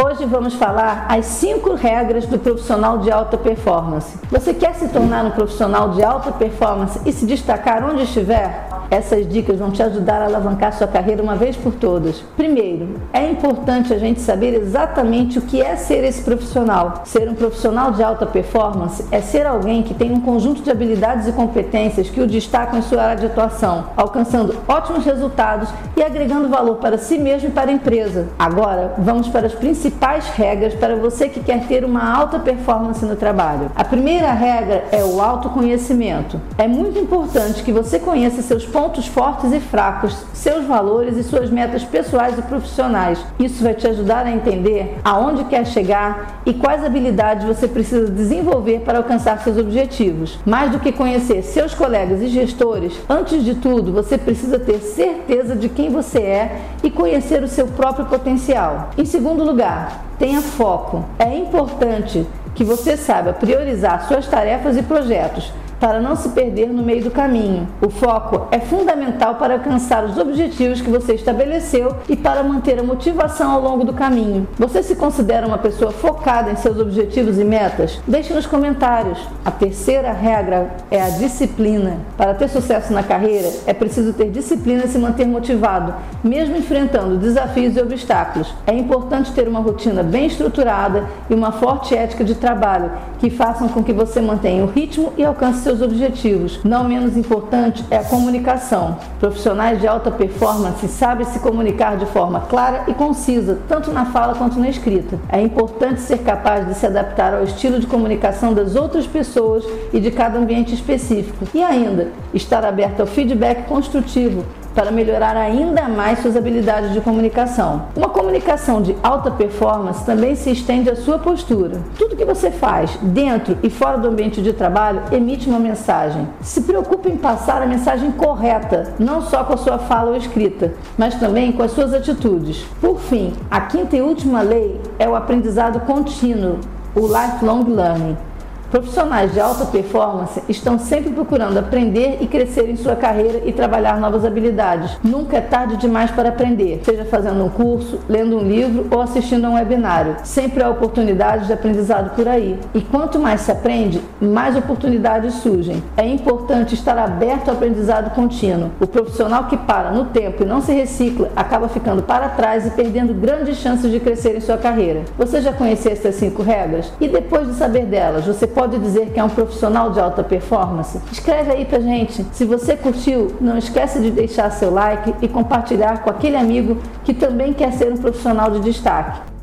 Hoje vamos falar as cinco regras do profissional de alta performance. Você quer se tornar um profissional de alta performance e se destacar onde estiver? Essas dicas vão te ajudar a alavancar sua carreira uma vez por todas. Primeiro, é importante a gente saber exatamente o que é ser esse profissional. Ser um profissional de alta performance é ser alguém que tem um conjunto de habilidades e competências que o destacam em sua área de atuação, alcançando ótimos resultados e agregando valor para si mesmo e para a empresa. Agora, vamos para as principais regras para você que quer ter uma alta performance no trabalho. A primeira regra é o autoconhecimento. É muito importante que você conheça seus pontos pontos fortes e fracos, seus valores e suas metas pessoais e profissionais. Isso vai te ajudar a entender aonde quer chegar e quais habilidades você precisa desenvolver para alcançar seus objetivos. Mais do que conhecer seus colegas e gestores, antes de tudo, você precisa ter certeza de quem você é e conhecer o seu próprio potencial. Em segundo lugar, tenha foco. É importante que você saiba priorizar suas tarefas e projetos para não se perder no meio do caminho. O foco é fundamental para alcançar os objetivos que você estabeleceu e para manter a motivação ao longo do caminho. Você se considera uma pessoa focada em seus objetivos e metas? Deixe nos comentários. A terceira regra é a disciplina. Para ter sucesso na carreira, é preciso ter disciplina e se manter motivado, mesmo enfrentando desafios e obstáculos. É importante ter uma rotina bem estruturada e uma forte ética de trabalho que façam com que você mantenha o ritmo e alcance seus objetivos. Não menos importante é a comunicação. Profissionais de alta performance sabem se comunicar de forma clara e concisa, tanto na fala quanto na escrita. É importante ser capaz de se adaptar ao estilo de comunicação das outras pessoas e de cada ambiente específico. E ainda, estar aberto ao feedback construtivo para melhorar ainda mais suas habilidades de comunicação. Uma comunicação de alta performance também se estende à sua postura. Tudo que você faz, dentro e fora do ambiente de trabalho, emite uma mensagem. Se preocupe em passar a mensagem correta, não só com a sua fala ou escrita, mas também com as suas atitudes. Por fim, a quinta e última lei é o aprendizado contínuo, o lifelong learning. Profissionais de alta performance estão sempre procurando aprender e crescer em sua carreira e trabalhar novas habilidades. Nunca é tarde demais para aprender, seja fazendo um curso, lendo um livro ou assistindo a um webinário. Sempre há oportunidades de aprendizado por aí. E quanto mais se aprende, mais oportunidades surgem. É importante estar aberto ao aprendizado contínuo. O profissional que para no tempo e não se recicla acaba ficando para trás e perdendo grandes chances de crescer em sua carreira. Você já conhecia essas cinco regras? E depois de saber delas, você pode dizer que é um profissional de alta performance? Escreve aí pra gente. Se você curtiu, não esquece de deixar seu like e compartilhar com aquele amigo que também quer ser um profissional de destaque.